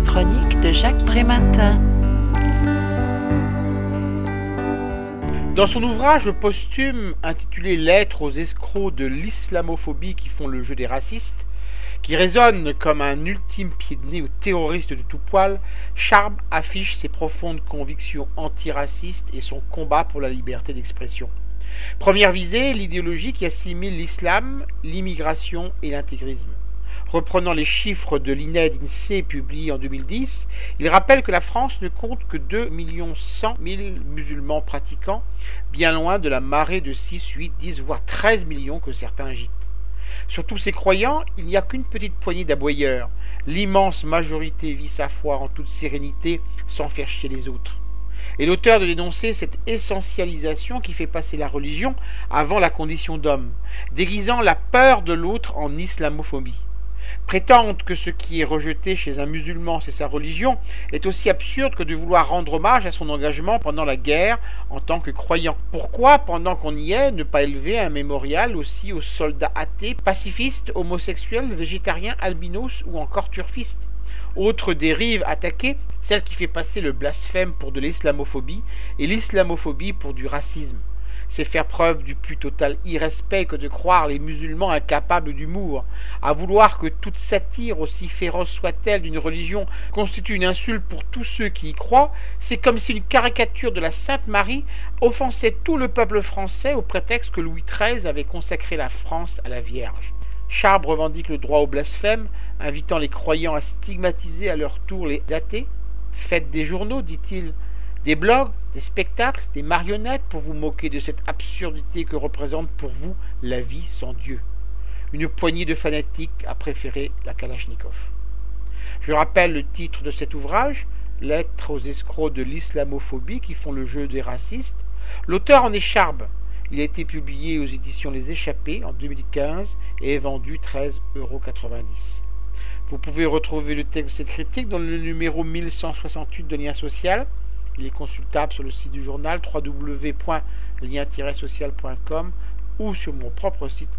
chronique de Jacques Prématin. Dans son ouvrage posthume intitulé Lettres aux escrocs de l'islamophobie qui font le jeu des racistes, qui résonne comme un ultime pied de nez aux terroristes de tout poil, Charb affiche ses profondes convictions antiracistes et son combat pour la liberté d'expression. Première visée, l'idéologie qui assimile l'islam, l'immigration et l'intégrisme. Reprenant les chiffres de l'INED INSEE publiés en 2010, il rappelle que la France ne compte que 2 100 000 musulmans pratiquants, bien loin de la marée de 6, 8, 10, voire 13 millions que certains agitent. Sur tous ces croyants, il n'y a qu'une petite poignée d'aboyeurs. L'immense majorité vit sa foi en toute sérénité, sans faire chier les autres. Et l'auteur de dénoncer cette essentialisation qui fait passer la religion avant la condition d'homme, déguisant la peur de l'autre en islamophobie. Prétendre que ce qui est rejeté chez un musulman, c'est sa religion, est aussi absurde que de vouloir rendre hommage à son engagement pendant la guerre en tant que croyant. Pourquoi, pendant qu'on y est, ne pas élever un mémorial aussi aux soldats athées, pacifistes, homosexuels, végétariens, albinos ou encore turfistes? Autre dérive attaquée, celle qui fait passer le blasphème pour de l'islamophobie et l'islamophobie pour du racisme c'est faire preuve du plus total irrespect que de croire les musulmans incapables d'humour. À vouloir que toute satire, aussi féroce soit-elle d'une religion, constitue une insulte pour tous ceux qui y croient, c'est comme si une caricature de la Sainte Marie offensait tout le peuple français au prétexte que Louis XIII avait consacré la France à la Vierge. Charb revendique le droit au blasphème, invitant les croyants à stigmatiser à leur tour les athées. Faites des journaux, dit-il, des blogs, des spectacles, des marionnettes pour vous moquer de cette absurdité que représente pour vous la vie sans Dieu. Une poignée de fanatiques a préféré la Kalachnikov. Je rappelle le titre de cet ouvrage, Lettres aux escrocs de l'islamophobie qui font le jeu des racistes. L'auteur en est Charbe. Il a été publié aux éditions Les Échappés en 2015 et est vendu 13,90 euros. Vous pouvez retrouver le texte de cette critique dans le numéro 1168 de Lien Social. Il est consultable sur le site du journal www.lien-social.com ou sur mon propre site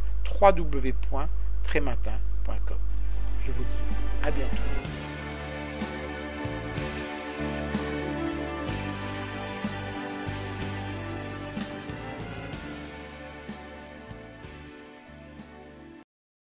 www.trématin.com. Je vous dis à bientôt.